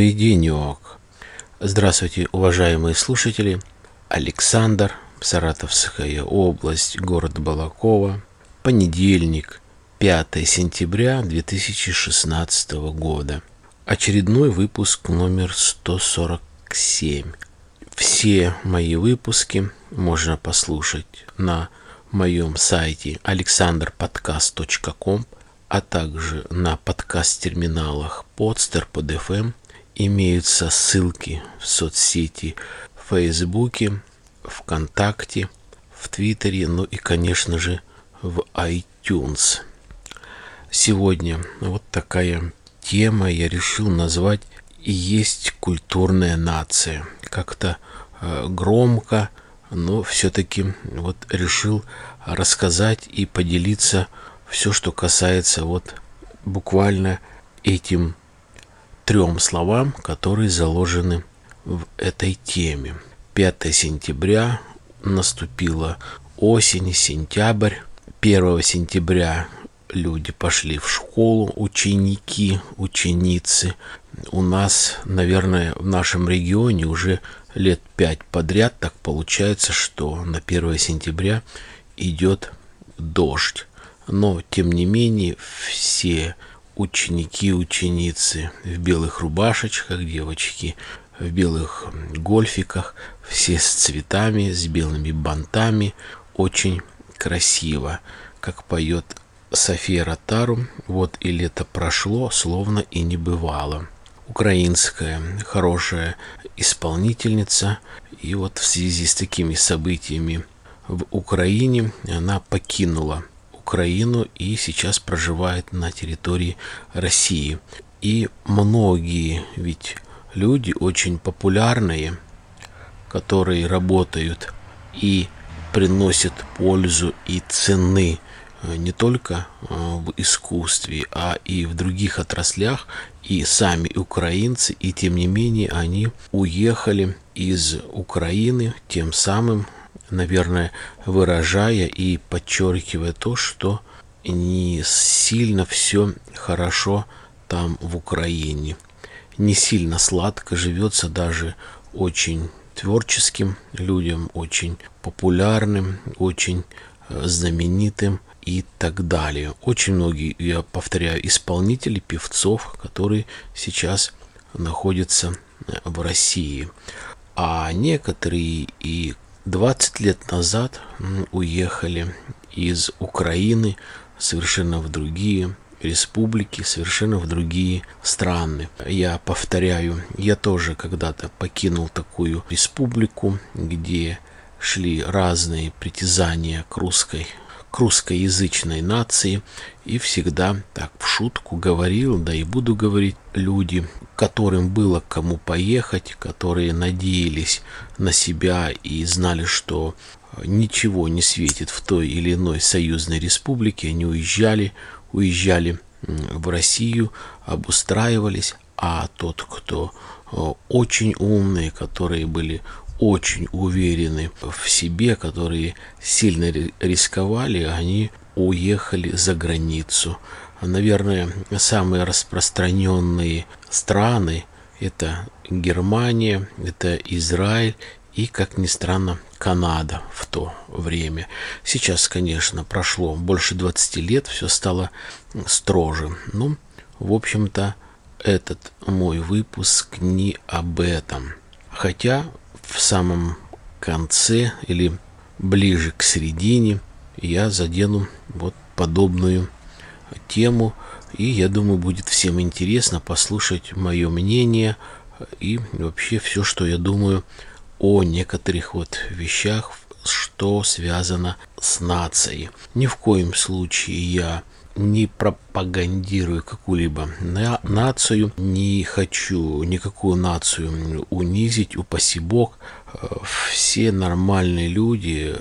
И денек. Здравствуйте, уважаемые слушатели. Александр, Саратовская область, город Балакова. Понедельник, 5 сентября 2016 года. Очередной выпуск номер 147. Все мои выпуски можно послушать на моем сайте alexanderpodcast.com, а также на подкаст-терминалах Podster, PodFM. Имеются ссылки в соцсети в Фейсбуке, ВКонтакте, в Твиттере, ну и, конечно же, в iTunes. Сегодня вот такая тема я решил назвать «Есть культурная нация». Как-то э, громко, но все-таки вот решил рассказать и поделиться все, что касается вот буквально этим трем словам, которые заложены в этой теме. 5 сентября наступила осень, сентябрь. 1 сентября люди пошли в школу, ученики, ученицы. У нас, наверное, в нашем регионе уже лет пять подряд так получается, что на 1 сентября идет дождь. Но, тем не менее, все ученики, ученицы в белых рубашечках, девочки в белых гольфиках, все с цветами, с белыми бантами, очень красиво, как поет София Ротару, вот и лето прошло, словно и не бывало. Украинская хорошая исполнительница, и вот в связи с такими событиями в Украине она покинула Украину и сейчас проживает на территории России. И многие ведь люди очень популярные, которые работают и приносят пользу и цены Э, не только э, в искусстве, а и в других отраслях, и сами украинцы, и тем не менее они уехали из Украины, тем самым, наверное, выражая и подчеркивая то, что не сильно все хорошо там в Украине. Не сильно сладко живется даже очень творческим людям, очень популярным, очень э, знаменитым и так далее. Очень многие, я повторяю, исполнители, певцов, которые сейчас находятся э, в России. А некоторые и 20 лет назад уехали из Украины совершенно в другие республики, совершенно в другие страны. Я повторяю, я тоже когда-то покинул такую республику, где шли разные притязания к русской к русскоязычной нации и всегда так в шутку говорил, да и буду говорить, люди, которым было кому поехать, которые надеялись на себя и знали, что ничего не светит в той или иной союзной республике, они уезжали, уезжали в Россию, обустраивались, а тот, кто очень умные, которые были очень уверены в себе, которые сильно рисковали, они уехали за границу. Наверное, самые распространенные страны это Германия, это Израиль и, как ни странно, Канада в то время. Сейчас, конечно, прошло больше 20 лет, все стало строже. Ну, в общем-то, этот мой выпуск не об этом. Хотя самом конце или ближе к середине я задену вот подобную тему. И я думаю, будет всем интересно послушать мое мнение и вообще все, что я думаю о некоторых вот вещах, что связано с нацией. Ни в коем случае я не пропагандирую какую-либо на нацию, не хочу никакую нацию унизить, упаси бог. Все нормальные люди,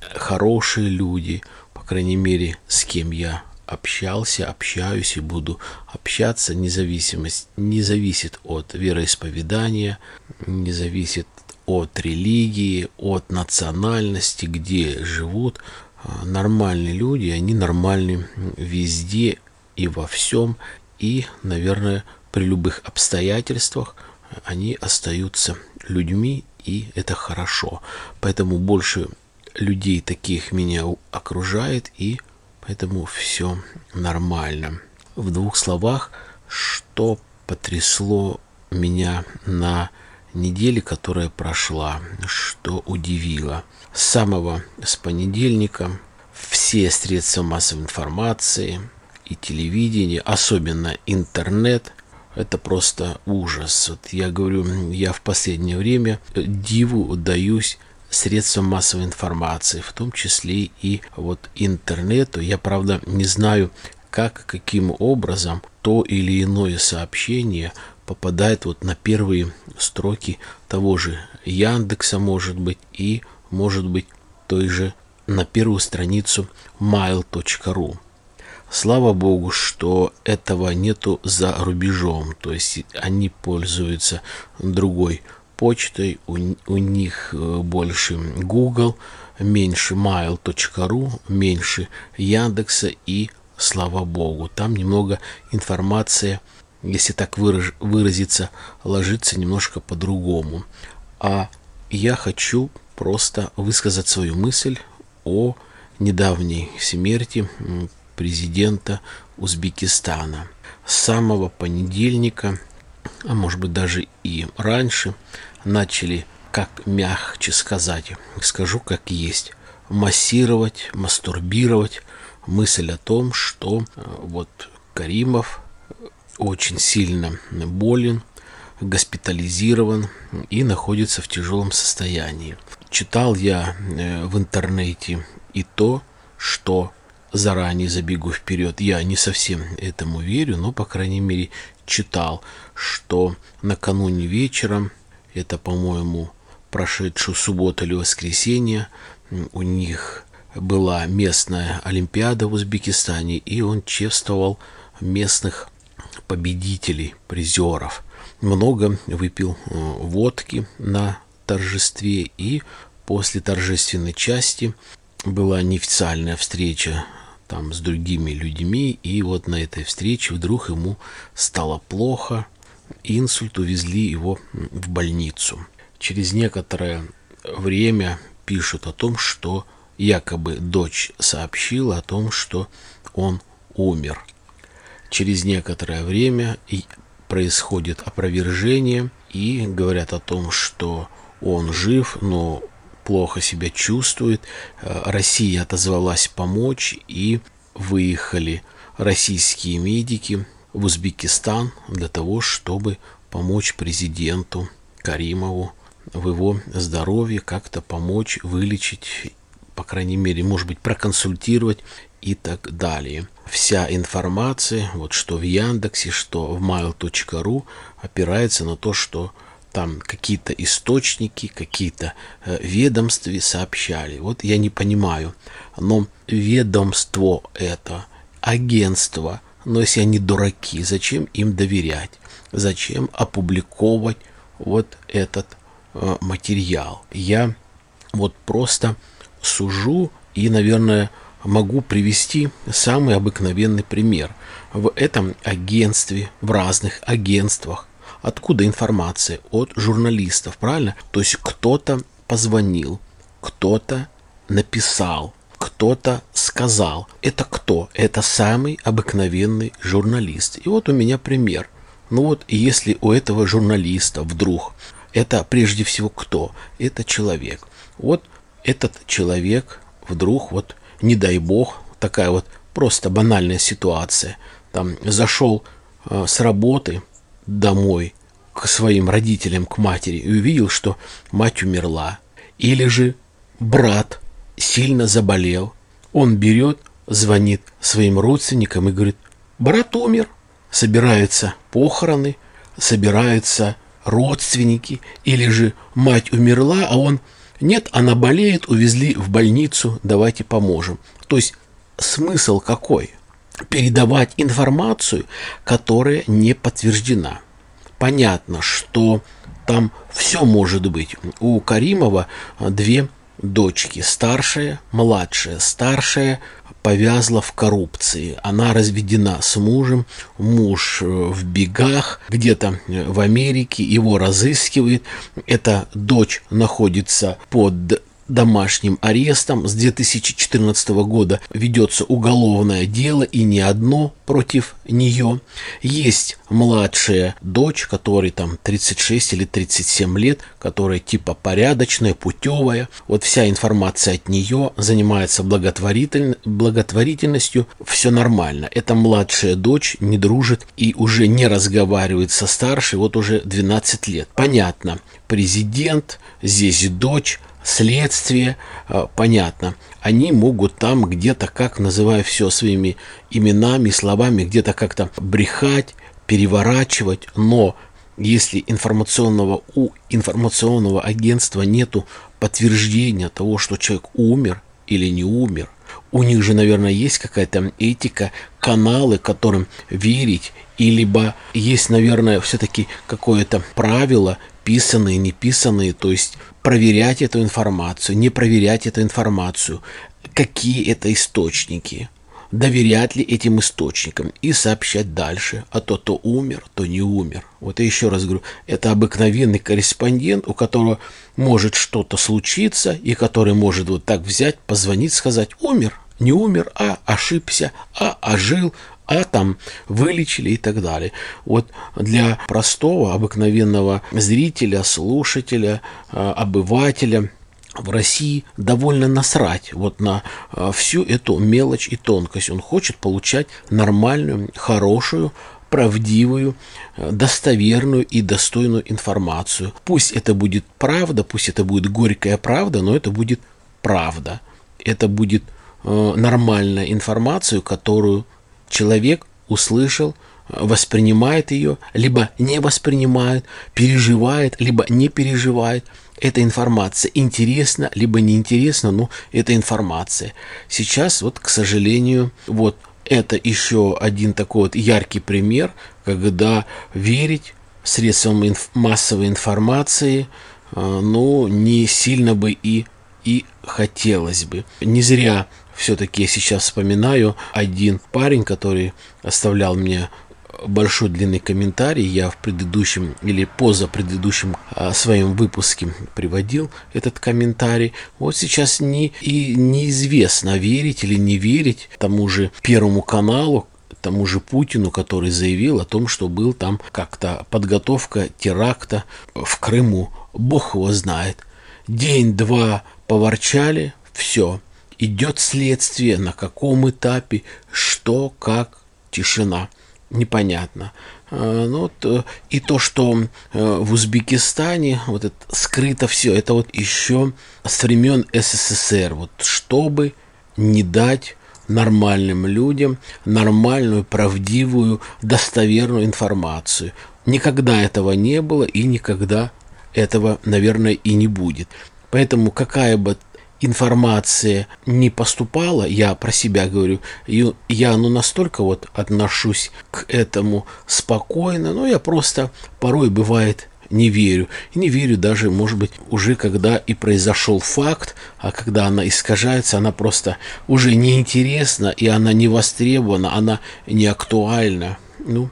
хорошие люди, по крайней мере, с кем я общался, общаюсь и буду общаться, независимость не зависит от вероисповедания, не зависит от религии, от национальности, где живут. А, нормальные люди, они нормальны везде и во всем. И, наверное, при любых обстоятельствах они остаются людьми, и это хорошо. Поэтому больше людей таких меня окружает, и поэтому все нормально. В двух словах, что потрясло меня на неделе, которая прошла, что удивило. С самого с понедельника все средства массовой информации и телевидение, особенно интернет, это просто ужас. Вот я говорю, я в последнее время диву даюсь средствам массовой информации, в том числе и вот интернету. Я, правда, не знаю, как, каким образом то или иное сообщение попадает вот на первые строки того же Яндекса, может быть, и, может быть, той же на первую страницу mail.ru. Слава богу, что этого нету за рубежом, то есть они пользуются другой почтой, у, у них э, больше Google, меньше mail.ru, меньше Яндекса и слава богу, там немного информация, если так выраж, выразиться, ложится немножко по-другому. А я хочу просто высказать свою мысль о недавней смерти президента Узбекистана. С самого понедельника, а может быть даже и раньше, начали, как мягче сказать, скажу как есть, массировать, мастурбировать мысль о том, что э, вот Каримов очень сильно болен, госпитализирован и находится в тяжелом состоянии. Читал я э, в интернете и то, что заранее забегу вперед, я не совсем этому верю, но, по крайней мере, читал, что накануне вечером, это, по-моему, прошедшую субботу или воскресенье, у них была местная Олимпиада в Узбекистане, и он чествовал местных победителей, призеров. Много выпил э, водки на торжестве, и после торжественной части была неофициальная встреча там с другими людьми, и вот на этой встрече вдруг ему стало плохо, инсульт увезли его в больницу. Через некоторое время пишут о том, что якобы дочь сообщила о том, что он умер. Через некоторое время происходит опровержение и говорят о том, что он жив, но плохо себя чувствует. Э, Россия отозвалась помочь и выехали российские медики в Узбекистан для того, чтобы помочь президенту Каримову в его здоровье, как-то помочь вылечить, по крайней мере, может быть, проконсультировать и так далее. Вся информация, вот что в Яндексе, что в mail.ru, опирается на то, что там какие-то источники, какие-то э, ведомства сообщали. Вот я не понимаю, но ведомство это, агентство, но если они дураки, зачем им доверять? Зачем опубликовать вот этот э, материал? Я вот просто сужу и, наверное, могу привести самый обыкновенный пример. В этом агентстве, в разных агентствах Откуда информация? От журналистов, правильно? То есть кто-то позвонил, кто-то написал, кто-то сказал. Это кто? Это самый обыкновенный журналист. И вот у меня пример. Ну вот, если у этого журналиста вдруг, это прежде всего кто? Это человек. Вот этот человек вдруг, вот не дай бог, такая вот просто банальная ситуация, там зашел э, с работы, домой к своим родителям, к матери, и увидел, что мать умерла. Или же брат сильно заболел. Он берет, звонит своим родственникам и говорит, брат умер. Собираются похороны, собираются родственники, или же мать умерла, а он, нет, она болеет, увезли в больницу, давайте поможем. То есть смысл какой? Передавать информацию, которая не подтверждена. Понятно, что там все может быть. У Каримова две дочки, старшая, младшая. Старшая повязла в коррупции. Она разведена с мужем, муж э, в бегах, где-то в Америке, его разыскивает. Эта дочь находится под домашним арестом. С 2014 года ведется уголовное дело и не одно против нее. Есть младшая дочь, которой там 36 или 37 лет, которая типа порядочная, путевая. Вот вся информация от нее занимается благотворитель... благотворительностью. Все нормально. Эта младшая дочь не дружит и уже не разговаривает со старшей вот уже 12 лет. Понятно. Президент, здесь дочь, следствие, э, понятно, они могут там где-то, как называя все своими именами, словами, где-то как-то брехать, переворачивать, но если информационного, у информационного агентства нету подтверждения того, что человек умер или не умер, у них же, наверное, есть какая-то этика, каналы, которым верить, и либо есть, наверное, все-таки какое-то правило, писанные, не писанные, то есть проверять эту информацию, не проверять эту информацию, какие это источники, доверять ли этим источникам и сообщать дальше, а то то умер, то не умер. Вот я еще раз говорю, это обыкновенный корреспондент, у которого может что-то случиться, и который может вот так взять, позвонить, сказать, умер, не умер, а ошибся, а ожил, а там вылечили и так далее. Вот для простого, обыкновенного зрителя, слушателя, а, обывателя в России довольно насрать вот на а, всю эту мелочь и тонкость. Он хочет получать нормальную, хорошую, правдивую, достоверную и достойную информацию. Пусть это будет правда, пусть это будет горькая правда, но это будет правда. Это будет э, нормальная информация, которую человек услышал, воспринимает ее, либо не воспринимает, переживает, либо не переживает. Эта информация интересна, либо неинтересна, но это информация. Сейчас, вот, к сожалению, вот это еще один такой вот яркий пример, когда верить средствам инф- массовой информации, э, ну, не сильно бы и, и хотелось бы. Не зря все-таки я сейчас вспоминаю один парень, который оставлял мне большой длинный комментарий. Я в предыдущем или поза предыдущем а, своем выпуске приводил этот комментарий. Вот сейчас не, и неизвестно, верить или не верить тому же Первому каналу, тому же Путину, который заявил о том, что был там как-то подготовка теракта в Крыму. Бог его знает. День-два поворчали, все идет следствие, на каком этапе, что, как, тишина. Непонятно. А, ну, вот, э, и то, что э, в Узбекистане вот это скрыто все, это вот еще с времен СССР, вот чтобы не дать нормальным людям нормальную, правдивую, достоверную информацию. Никогда этого не было и никогда этого, наверное, и не будет. Поэтому какая бы информация не поступала, я про себя говорю, я ну настолько вот отношусь к этому спокойно, но я просто порой бывает не верю. И не верю даже, может быть, уже когда и произошел факт, а когда она искажается, она просто уже неинтересна, и она не востребована, она не актуальна. Ну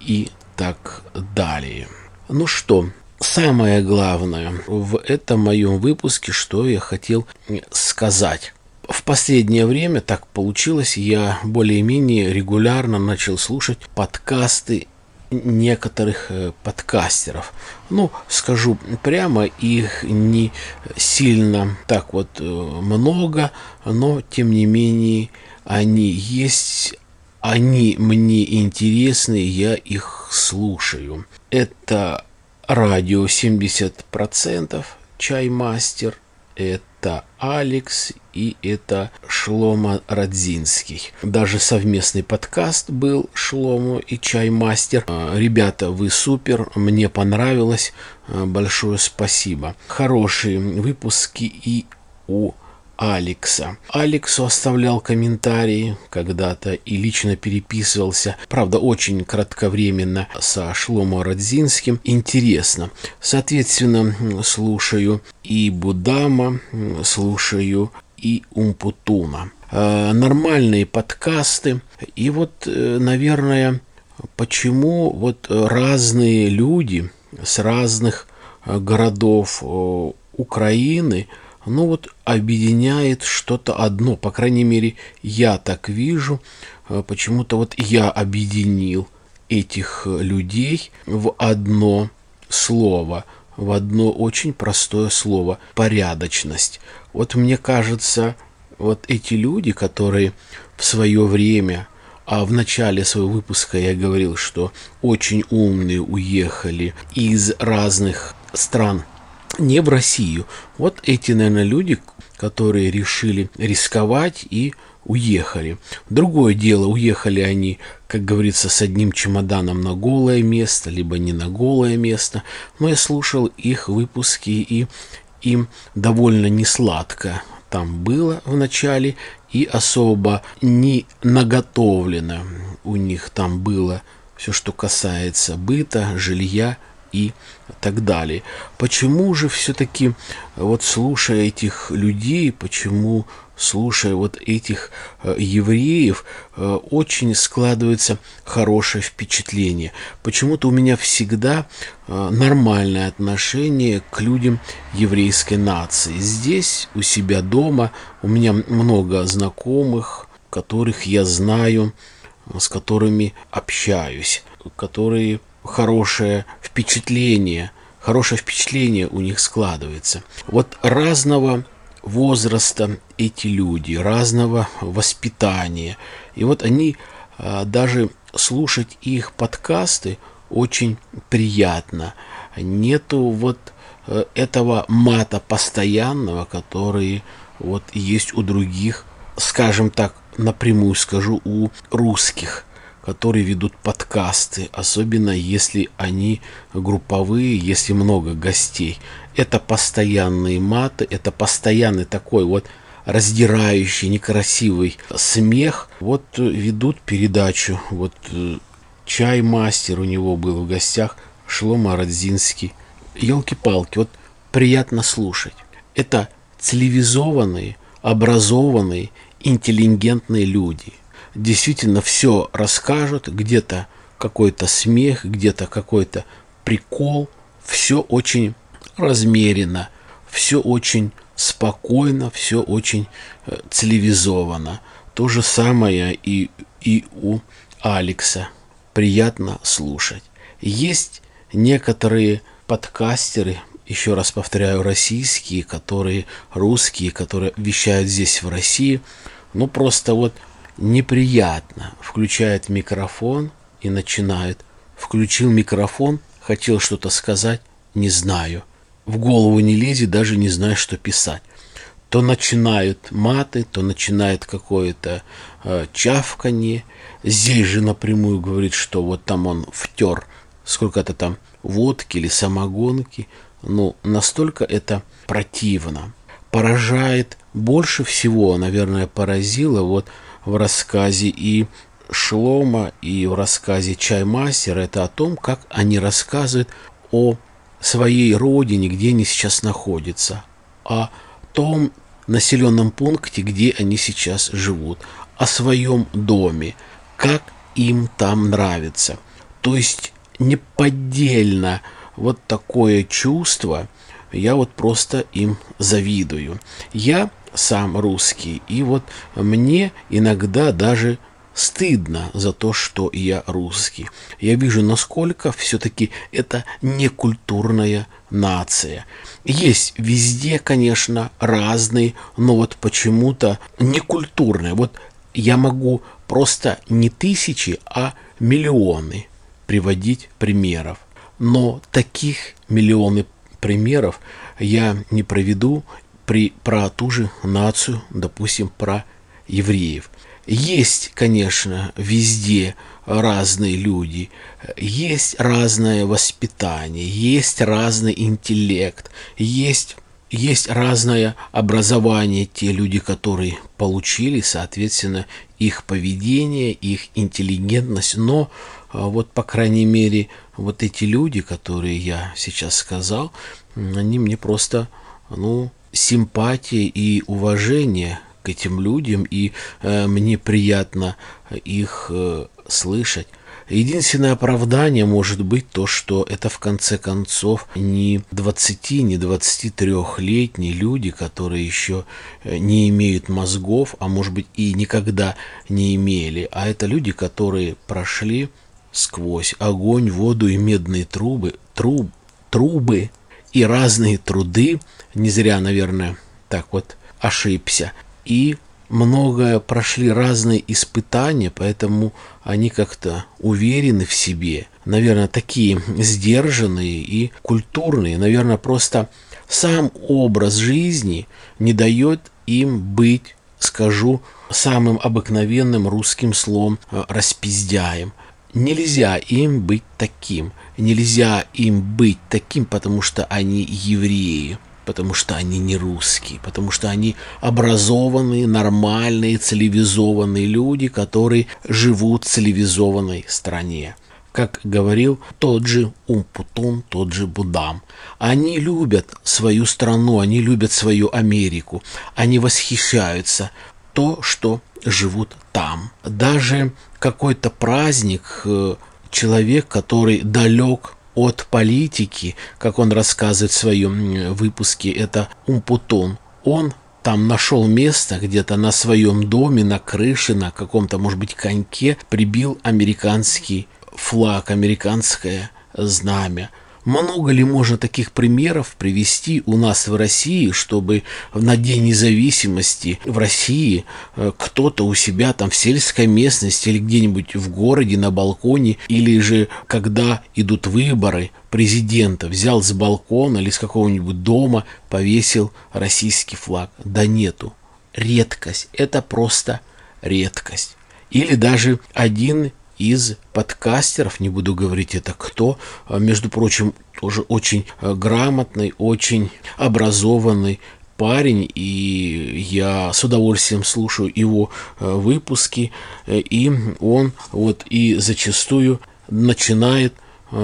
и так далее. Ну что, самое главное в этом моем выпуске, что я хотел сказать. В последнее время так получилось, я более-менее регулярно начал слушать подкасты некоторых э, подкастеров. Ну, скажу прямо, их не сильно так вот э, много, но тем не менее они есть, они мне интересны, я их слушаю. Это радио 70%, чаймастер, это Алекс и это Шлома Радзинский. Даже совместный подкаст был Шлому и Чаймастер. А, ребята, вы супер, мне понравилось, а, большое спасибо. Хорошие выпуски и у Алекса. Алексу оставлял комментарии когда-то и лично переписывался, правда, очень кратковременно со Шломо Радзинским. Интересно. Соответственно, слушаю и Будама, слушаю и Умпутуна. э, нормальные подкасты. И вот, э, наверное, почему вот разные люди с разных городов Украины, ну вот объединяет что-то одно, по крайней мере, я так вижу, почему-то вот я объединил этих людей в одно слово, в одно очень простое слово – порядочность. Вот мне кажется, вот эти люди, которые в свое время, а в начале своего выпуска я говорил, что очень умные уехали из разных стран, не в Россию. Вот эти, наверное, люди, которые решили рисковать и уехали. Другое дело, уехали они, как говорится, с одним чемоданом на голое место, либо не на голое место. Но я слушал их выпуски, и им довольно несладко там было в начале, и особо не наготовлено у них там было все, что касается быта, жилья и так далее. Почему же все-таки, вот слушая этих людей, почему слушая вот этих э, евреев, э, очень складывается хорошее впечатление. Почему-то у меня всегда э, нормальное отношение к людям еврейской нации. Здесь, у себя дома, у меня много знакомых, которых я знаю, с которыми общаюсь, которые хорошее впечатление, хорошее впечатление у них складывается. Вот разного возраста эти люди, разного воспитания. И вот они, а, даже слушать их подкасты очень приятно. Нету вот э, этого мата постоянного, который вот есть у других, скажем так, напрямую скажу, у русских которые ведут подкасты, особенно если они групповые, если много гостей. Это постоянные маты, это постоянный такой вот раздирающий, некрасивый смех. Вот ведут передачу, вот э, чай-мастер у него был в гостях, Шлома Радзинский. Елки-палки, вот приятно слушать. Это цивилизованные, образованные, интеллигентные люди – действительно все расскажут, где-то какой-то смех, где-то какой-то прикол, все очень размеренно, все очень спокойно, все очень э, цивилизованно. То же самое и, и у Алекса. Приятно слушать. Есть некоторые подкастеры, еще раз повторяю, российские, которые русские, которые вещают здесь в России, ну просто вот неприятно. Включает микрофон и начинает. Включил микрофон, хотел что-то сказать, не знаю. В голову не лезет, даже не знаю, что писать. То начинают маты, то начинает какое-то э, чавканье. Здесь же напрямую говорит, что вот там он втер сколько-то там водки или самогонки. Ну, настолько это противно. Поражает больше всего, наверное, поразило вот в рассказе и Шлома, и в рассказе Чаймастера это о том, как они рассказывают о своей родине, где они сейчас находятся, о том населенном пункте, где они сейчас живут, о своем доме, как им там нравится. То есть неподдельно вот такое чувство, я вот просто им завидую. Я сам русский. И вот мне иногда даже стыдно за то, что я русский. Я вижу, насколько все-таки это некультурная нация. Есть везде, конечно, разные, но вот почему-то некультурные. Вот я могу просто не тысячи, а миллионы приводить примеров. Но таких миллионы примеров я не проведу при, про ту же нацию, допустим, про евреев. Есть, конечно, везде разные люди, есть разное воспитание, есть разный интеллект, есть, есть разное образование, те люди, которые получили, соответственно, их поведение, их интеллигентность, но а, вот, по крайней мере, вот эти люди, которые я сейчас сказал, они мне просто, ну, симпатия и уважение к этим людям, и э, мне приятно их э, слышать. Единственное оправдание может быть то, что это в конце концов не 20, не 23-летние люди, которые еще э, не имеют мозгов, а может быть и никогда не имели, а это люди, которые прошли сквозь огонь, воду и медные трубы, труб, трубы и разные труды, не зря, наверное, так вот ошибся, и многое прошли разные испытания, поэтому они как-то уверены в себе. Наверное, такие сдержанные и культурные. Наверное, просто сам образ жизни не дает им быть, скажу, самым обыкновенным русским словом э, распиздяем. Нельзя им быть таким. Нельзя им быть таким, потому что они евреи потому что они не русские, потому что они образованные, нормальные, цивилизованные люди, которые живут в цивилизованной стране. Как говорил тот же Умпутун, тот же Будам. Они любят свою страну, они любят свою Америку, они восхищаются то, что живут там. Даже какой-то праздник, э, человек, который далек от политики, как он рассказывает в своем выпуске, это Умпутун. Он там нашел место где-то на своем доме, на крыше, на каком-то, может быть, коньке, прибил американский флаг, американское знамя. Много ли можно таких примеров привести у нас в России, чтобы на День независимости в России э, кто-то у себя там в сельской местности или где-нибудь в городе на балконе, или же когда идут выборы президента, взял с балкона или с какого-нибудь дома, повесил российский флаг. Да нету. Редкость. Это просто редкость. Или даже один из подкастеров, не буду говорить это кто, а, между прочим, тоже очень а, грамотный, очень образованный парень, и я с удовольствием слушаю его а, выпуски, и он вот и зачастую начинает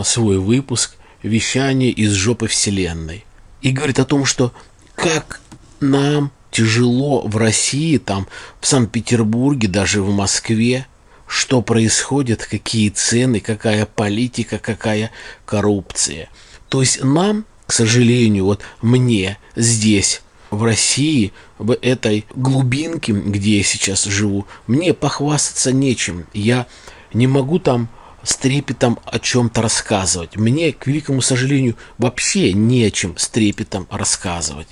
свой выпуск вещание из жопы вселенной. И говорит о том, что как нам тяжело в России, там, в Санкт-Петербурге, даже в Москве, что происходит, какие цены, какая политика, какая коррупция. То есть нам, к сожалению, вот мне здесь, в России, в этой глубинке, где я сейчас живу, мне похвастаться нечем. Я не могу там с трепетом о чем-то рассказывать. Мне, к великому сожалению, вообще не о с трепетом рассказывать.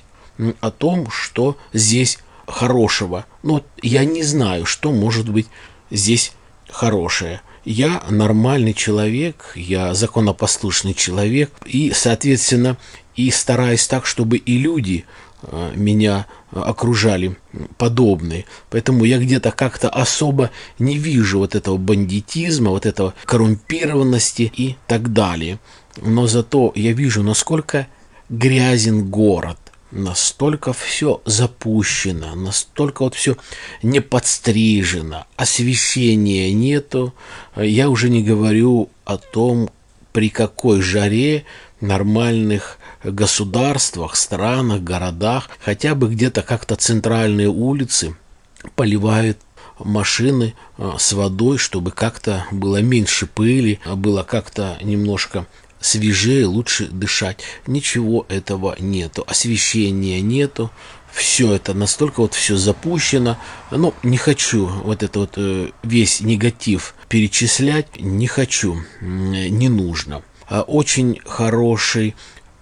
О том, что здесь хорошего. Но я не знаю, что может быть здесь хорошее. Я нормальный человек, я законопослушный человек, и, соответственно, и стараюсь так, чтобы и люди э, меня окружали подобные. Поэтому я где-то как-то особо не вижу вот этого бандитизма, вот этого коррумпированности и так далее. Но зато я вижу, насколько грязен город, настолько все запущено, настолько вот все не подстрижено, освещения нету. Я уже не говорю о том, при какой жаре нормальных государствах, странах, городах, хотя бы где-то как-то центральные улицы поливают машины а, с водой, чтобы как-то было меньше пыли, было как-то немножко свежее, лучше дышать. Ничего этого нету, освещения нету, все это настолько вот все запущено. Ну, не хочу вот это вот э, весь негатив перечислять, не хочу, не нужно. А очень хороший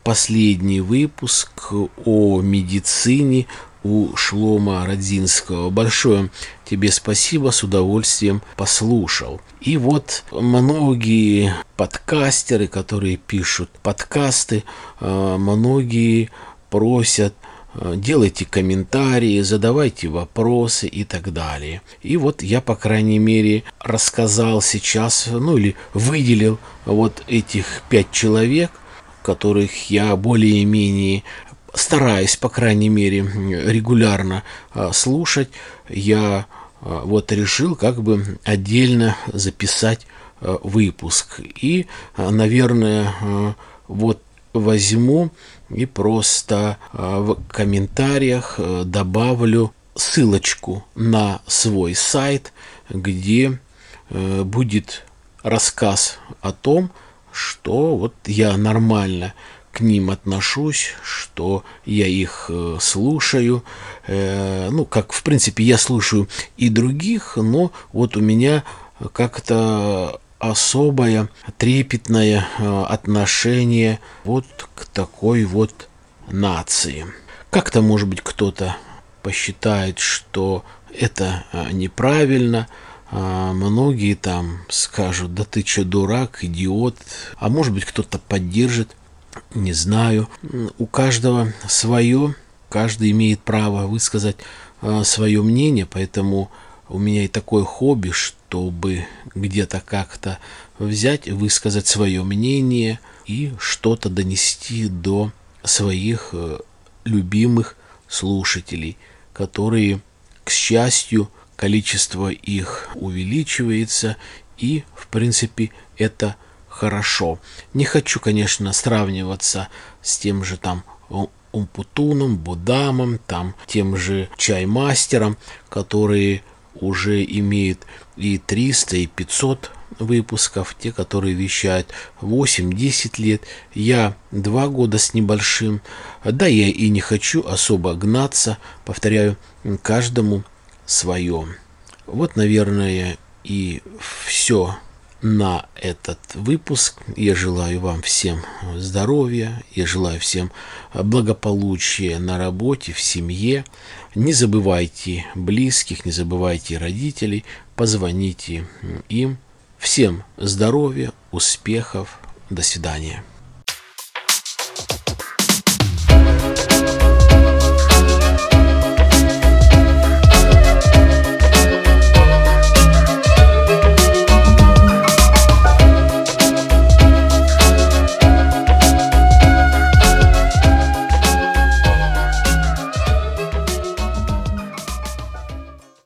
последний выпуск о медицине, у Шлома Родзинского. Большое тебе спасибо, с удовольствием послушал. И вот многие подкастеры, которые пишут подкасты, э, многие просят э, делайте комментарии, задавайте вопросы и так далее. И вот я, по крайней мере, рассказал сейчас, ну или выделил вот этих пять человек, которых я более-менее стараюсь, по крайней мере, регулярно а, слушать, я а, вот решил как бы отдельно записать а, выпуск. И, наверное, вот возьму и просто в комментариях добавлю ссылочку на свой сайт, где э, будет рассказ о том, что вот я нормально к ним отношусь, что я их э, слушаю. Э, ну, как, в принципе, я слушаю и других, но вот у меня как-то особое трепетное э, отношение вот к такой вот нации. Как-то, может быть, кто-то посчитает, что это неправильно, а многие там скажут, да ты что, дурак, идиот, а может быть кто-то поддержит не знаю. У каждого свое, каждый имеет право высказать э, свое мнение, поэтому у меня и такое хобби, чтобы где-то как-то взять, высказать свое мнение и что-то донести до своих э, любимых слушателей, которые, к счастью, количество их увеличивается, и, в принципе, это хорошо. Не хочу, конечно, сравниваться с тем же там Умпутуном, Будамом, там тем же Чаймастером, которые уже имеют и 300, и 500 выпусков, те, которые вещают 8-10 лет. Я два года с небольшим. Да, я и не хочу особо гнаться, повторяю, каждому свое. Вот, наверное, и все на этот выпуск. Я желаю вам всем здоровья, я желаю всем благополучия на работе, в семье. Не забывайте близких, не забывайте родителей, позвоните им. Всем здоровья, успехов, до свидания.